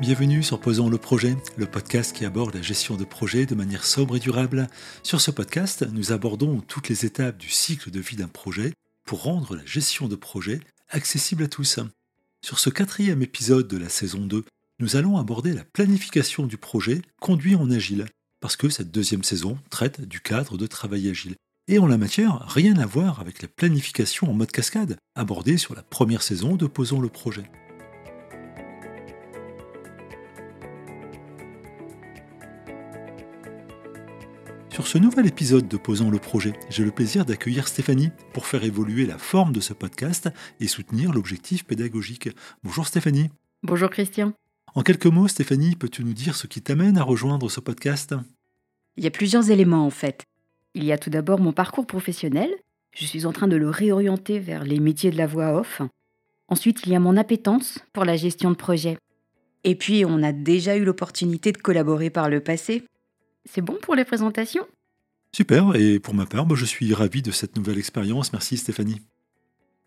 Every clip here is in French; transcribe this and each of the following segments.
Bienvenue sur Posons le projet, le podcast qui aborde la gestion de projets de manière sobre et durable. Sur ce podcast, nous abordons toutes les étapes du cycle de vie d'un projet pour rendre la gestion de projet accessible à tous. Sur ce quatrième épisode de la saison 2, nous allons aborder la planification du projet conduit en agile, parce que cette deuxième saison traite du cadre de travail agile. Et en la matière, rien à voir avec la planification en mode cascade, abordée sur la première saison de Posons le projet. Ce nouvel épisode de Posons le projet, j'ai le plaisir d'accueillir Stéphanie pour faire évoluer la forme de ce podcast et soutenir l'objectif pédagogique. Bonjour Stéphanie. Bonjour Christian. En quelques mots, Stéphanie, peux-tu nous dire ce qui t'amène à rejoindre ce podcast? Il y a plusieurs éléments en fait. Il y a tout d'abord mon parcours professionnel. Je suis en train de le réorienter vers les métiers de la voix off. Ensuite, il y a mon appétence pour la gestion de projet. Et puis, on a déjà eu l'opportunité de collaborer par le passé c'est bon pour les présentations? Super, et pour ma part, je suis ravi de cette nouvelle expérience. Merci Stéphanie.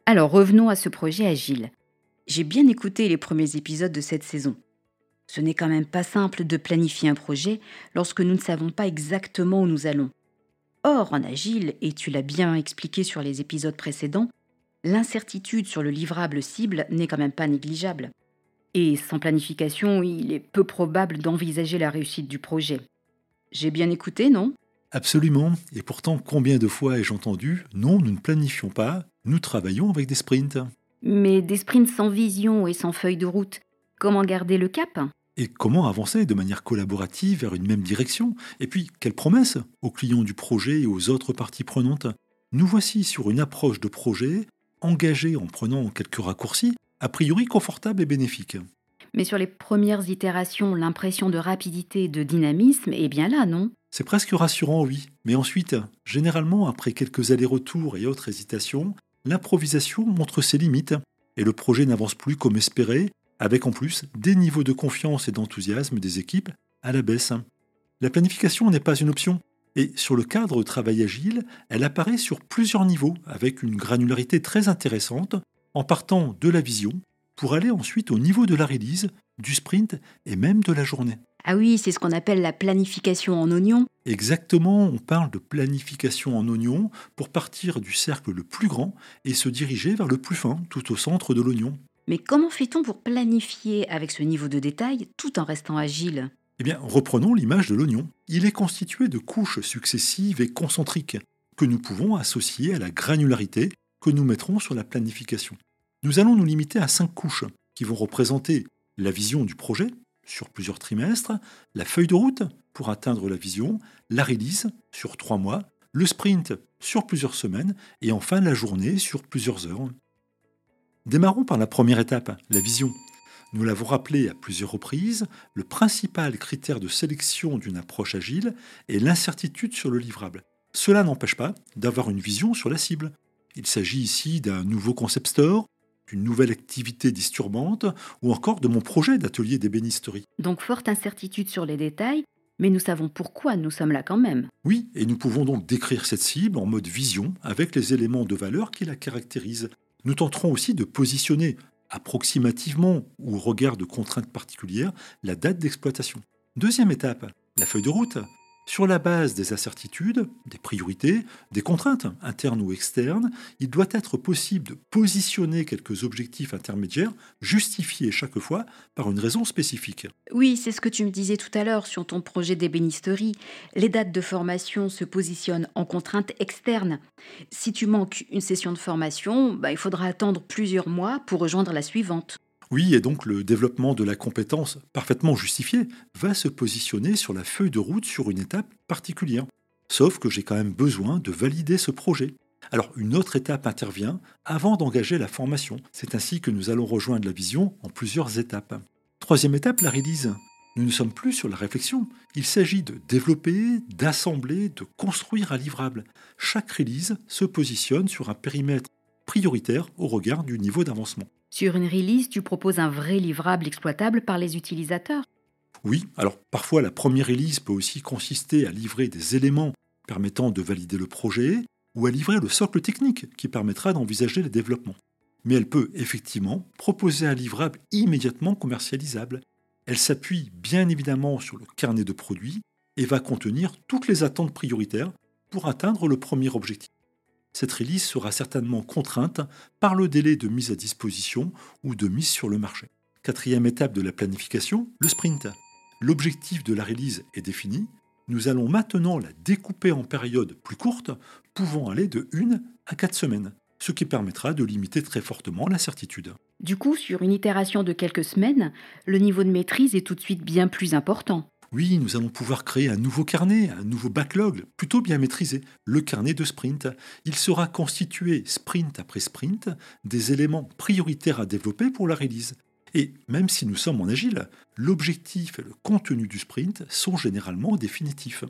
Alors revenons à ce projet agile. J'ai bien écouté les premiers épisodes de cette saison. Ce n'est quand même pas simple de planifier un projet lorsque nous ne savons pas exactement où nous allons. Or, en agile, et tu l'as bien expliqué sur les épisodes précédents, l'incertitude sur le livrable cible n'est quand même pas négligeable. Et sans planification, il est peu probable d'envisager la réussite du projet. J'ai bien écouté, non? Absolument. Et pourtant, combien de fois ai-je entendu Non, nous ne planifions pas, nous travaillons avec des sprints. Mais des sprints sans vision et sans feuille de route, comment garder le cap? Et comment avancer de manière collaborative vers une même direction? Et puis, quelle promesse aux clients du projet et aux autres parties prenantes? Nous voici sur une approche de projet engagée en prenant quelques raccourcis, a priori confortable et bénéfique. Mais sur les premières itérations, l'impression de rapidité et de dynamisme est bien là, non C'est presque rassurant, oui. Mais ensuite, généralement, après quelques allers-retours et autres hésitations, l'improvisation montre ses limites et le projet n'avance plus comme espéré, avec en plus des niveaux de confiance et d'enthousiasme des équipes à la baisse. La planification n'est pas une option, et sur le cadre travail agile, elle apparaît sur plusieurs niveaux, avec une granularité très intéressante, en partant de la vision, pour aller ensuite au niveau de la release, du sprint et même de la journée. Ah oui, c'est ce qu'on appelle la planification en oignon. Exactement, on parle de planification en oignon pour partir du cercle le plus grand et se diriger vers le plus fin, tout au centre de l'oignon. Mais comment fait-on pour planifier avec ce niveau de détail tout en restant agile? Eh bien, reprenons l'image de l'oignon. Il est constitué de couches successives et concentriques que nous pouvons associer à la granularité que nous mettrons sur la planification. Nous allons nous limiter à cinq couches qui vont représenter la vision du projet sur plusieurs trimestres, la feuille de route pour atteindre la vision, la release sur trois mois, le sprint sur plusieurs semaines et enfin la journée sur plusieurs heures. Démarrons par la première étape, la vision. Nous l'avons rappelé à plusieurs reprises, le principal critère de sélection d'une approche agile est l'incertitude sur le livrable. Cela n'empêche pas d'avoir une vision sur la cible. Il s'agit ici d'un nouveau concept store, d'une nouvelle activité disturbante ou encore de mon projet d'atelier d'ébénisterie. Donc forte incertitude sur les détails, mais nous savons pourquoi nous sommes là quand même. Oui, et nous pouvons donc décrire cette cible en mode vision avec les éléments de valeur qui la caractérisent. Nous tenterons aussi de positionner approximativement ou au regard de contraintes particulières la date d'exploitation. Deuxième étape, la feuille de route. Sur la base des incertitudes, des priorités, des contraintes internes ou externes, il doit être possible de positionner quelques objectifs intermédiaires justifiés chaque fois par une raison spécifique. Oui, c'est ce que tu me disais tout à l'heure sur ton projet d'ébénisterie. Les dates de formation se positionnent en contraintes externes. Si tu manques une session de formation, bah, il faudra attendre plusieurs mois pour rejoindre la suivante. Oui, et donc le développement de la compétence parfaitement justifiée va se positionner sur la feuille de route sur une étape particulière. Sauf que j'ai quand même besoin de valider ce projet. Alors une autre étape intervient avant d'engager la formation. C'est ainsi que nous allons rejoindre la vision en plusieurs étapes. Troisième étape, la release. Nous ne sommes plus sur la réflexion. Il s'agit de développer, d'assembler, de construire un livrable. Chaque release se positionne sur un périmètre prioritaire au regard du niveau d'avancement. Sur une release, tu proposes un vrai livrable exploitable par les utilisateurs? Oui, alors parfois la première release peut aussi consister à livrer des éléments permettant de valider le projet ou à livrer le socle technique qui permettra d'envisager le développement. Mais elle peut effectivement proposer un livrable immédiatement commercialisable. Elle s'appuie bien évidemment sur le carnet de produits et va contenir toutes les attentes prioritaires pour atteindre le premier objectif. Cette release sera certainement contrainte par le délai de mise à disposition ou de mise sur le marché. Quatrième étape de la planification, le sprint. L'objectif de la release est défini. Nous allons maintenant la découper en périodes plus courtes, pouvant aller de 1 à 4 semaines, ce qui permettra de limiter très fortement l'incertitude. Du coup, sur une itération de quelques semaines, le niveau de maîtrise est tout de suite bien plus important. Oui, nous allons pouvoir créer un nouveau carnet, un nouveau backlog, plutôt bien maîtrisé, le carnet de sprint. Il sera constitué sprint après sprint des éléments prioritaires à développer pour la release. Et même si nous sommes en agile, l'objectif et le contenu du sprint sont généralement définitifs.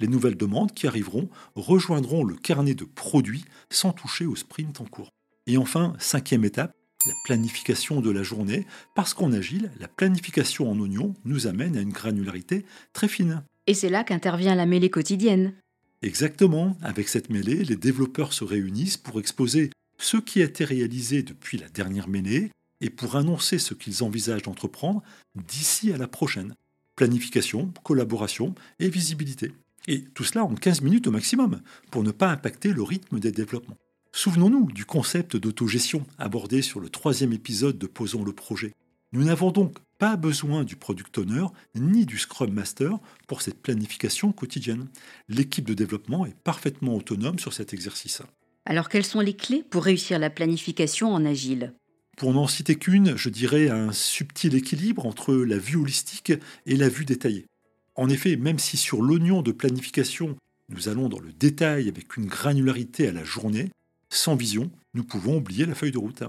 Les nouvelles demandes qui arriveront rejoindront le carnet de produits sans toucher au sprint en cours. Et enfin, cinquième étape, la planification de la journée, parce qu'en agile, la planification en oignon nous amène à une granularité très fine. Et c'est là qu'intervient la mêlée quotidienne. Exactement, avec cette mêlée, les développeurs se réunissent pour exposer ce qui a été réalisé depuis la dernière mêlée et pour annoncer ce qu'ils envisagent d'entreprendre d'ici à la prochaine. Planification, collaboration et visibilité. Et tout cela en 15 minutes au maximum, pour ne pas impacter le rythme des développements. Souvenons-nous du concept d'autogestion abordé sur le troisième épisode de Posons le projet. Nous n'avons donc pas besoin du product owner ni du Scrum Master pour cette planification quotidienne. L'équipe de développement est parfaitement autonome sur cet exercice. Alors quelles sont les clés pour réussir la planification en agile? Pour n'en citer qu'une, je dirais un subtil équilibre entre la vue holistique et la vue détaillée. En effet, même si sur l'oignon de planification, nous allons dans le détail avec une granularité à la journée, sans vision, nous pouvons oublier la feuille de route.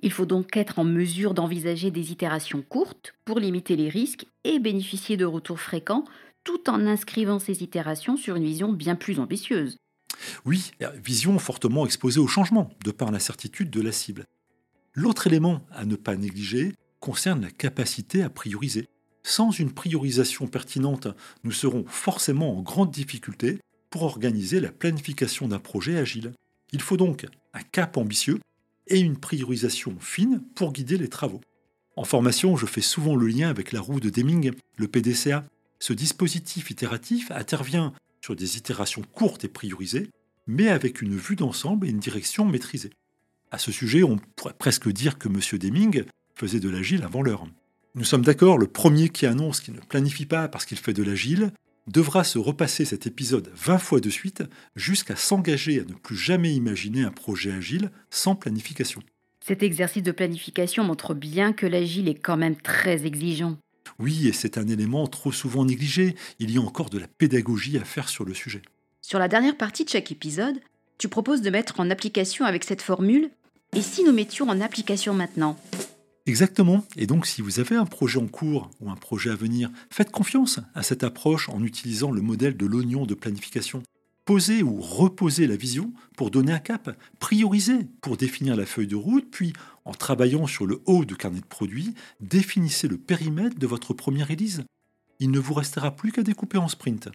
Il faut donc être en mesure d'envisager des itérations courtes pour limiter les risques et bénéficier de retours fréquents tout en inscrivant ces itérations sur une vision bien plus ambitieuse. Oui, vision fortement exposée au changement, de par l'incertitude de la cible. L'autre élément à ne pas négliger concerne la capacité à prioriser. Sans une priorisation pertinente, nous serons forcément en grande difficulté pour organiser la planification d'un projet agile. Il faut donc un cap ambitieux et une priorisation fine pour guider les travaux. En formation, je fais souvent le lien avec la roue de Deming, le PDCA. Ce dispositif itératif intervient sur des itérations courtes et priorisées, mais avec une vue d'ensemble et une direction maîtrisée. À ce sujet, on pourrait presque dire que M. Deming faisait de l'agile avant l'heure. Nous sommes d'accord, le premier qui annonce qu'il ne planifie pas parce qu'il fait de l'agile devra se repasser cet épisode 20 fois de suite jusqu'à s'engager à ne plus jamais imaginer un projet agile sans planification. Cet exercice de planification montre bien que l'agile est quand même très exigeant. Oui, et c'est un élément trop souvent négligé. Il y a encore de la pédagogie à faire sur le sujet. Sur la dernière partie de chaque épisode, tu proposes de mettre en application avec cette formule Et si nous mettions en application maintenant? Exactement. Et donc, si vous avez un projet en cours ou un projet à venir, faites confiance à cette approche en utilisant le modèle de l'oignon de planification. Posez ou reposez la vision pour donner un cap, priorisez pour définir la feuille de route, puis en travaillant sur le haut du carnet de produits, définissez le périmètre de votre première release. Il ne vous restera plus qu'à découper en sprint.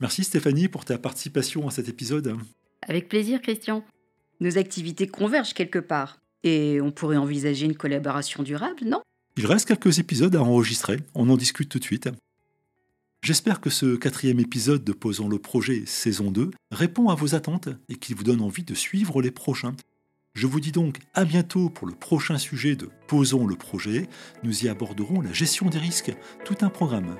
Merci Stéphanie pour ta participation à cet épisode. Avec plaisir, Christian. Nos activités convergent quelque part. Et on pourrait envisager une collaboration durable, non? Il reste quelques épisodes à enregistrer, on en discute tout de suite. J'espère que ce quatrième épisode de Posons le projet saison 2 répond à vos attentes et qu'il vous donne envie de suivre les prochains. Je vous dis donc à bientôt pour le prochain sujet de Posons le projet. Nous y aborderons la gestion des risques, tout un programme.